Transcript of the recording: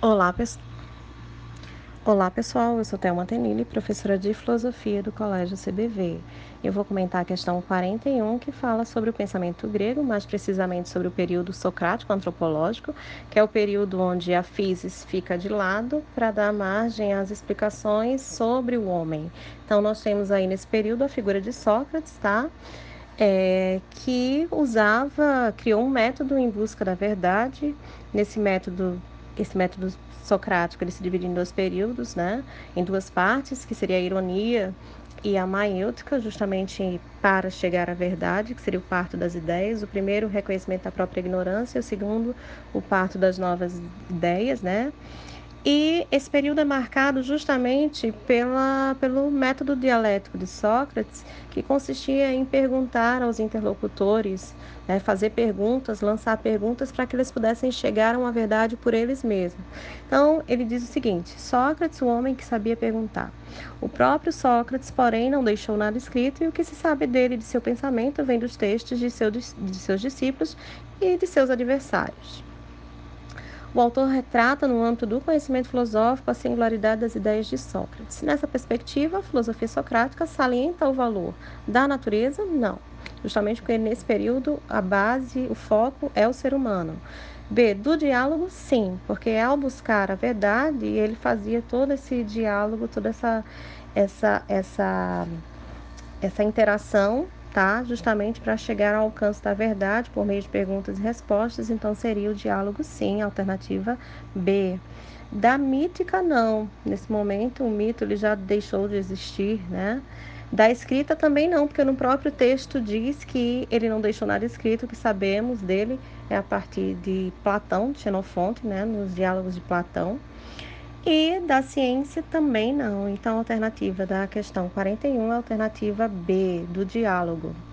Olá, pes... Olá pessoal, eu sou Thelma Tenille, professora de Filosofia do Colégio CBV. Eu vou comentar a questão 41, que fala sobre o pensamento grego, mais precisamente sobre o período socrático antropológico, que é o período onde a physis fica de lado para dar margem às explicações sobre o homem. Então, nós temos aí nesse período a figura de Sócrates, tá? É, que usava, criou um método em busca da verdade. Nesse método, esse método socrático ele se divide em dois períodos, né? Em duas partes, que seria a ironia e a maêutica, justamente para chegar à verdade, que seria o parto das ideias. O primeiro, o reconhecimento da própria ignorância, o segundo, o parto das novas ideias, né? E esse período é marcado justamente pela, pelo método dialético de Sócrates, que consistia em perguntar aos interlocutores, né, fazer perguntas, lançar perguntas para que eles pudessem chegar a uma verdade por eles mesmos. Então, ele diz o seguinte: Sócrates, o homem que sabia perguntar. O próprio Sócrates, porém, não deixou nada escrito, e o que se sabe dele de seu pensamento vem dos textos de, seu, de seus discípulos e de seus adversários. O autor retrata, no âmbito do conhecimento filosófico, a singularidade das ideias de Sócrates. Nessa perspectiva, a filosofia socrática salienta o valor da natureza? Não. Justamente porque nesse período a base, o foco é o ser humano. B. Do diálogo, sim, porque ao buscar a verdade, ele fazia todo esse diálogo, toda essa, essa, essa, essa interação tá? Justamente para chegar ao alcance da verdade por meio de perguntas e respostas, então seria o diálogo sim, alternativa B. Da mítica não, nesse momento o mito ele já deixou de existir, né? Da escrita também não, porque no próprio texto diz que ele não deixou nada escrito, o que sabemos dele é a partir de Platão, de Xenofonte, né, nos diálogos de Platão. E da ciência também não. Então, a alternativa da questão 41 é a alternativa B, do diálogo.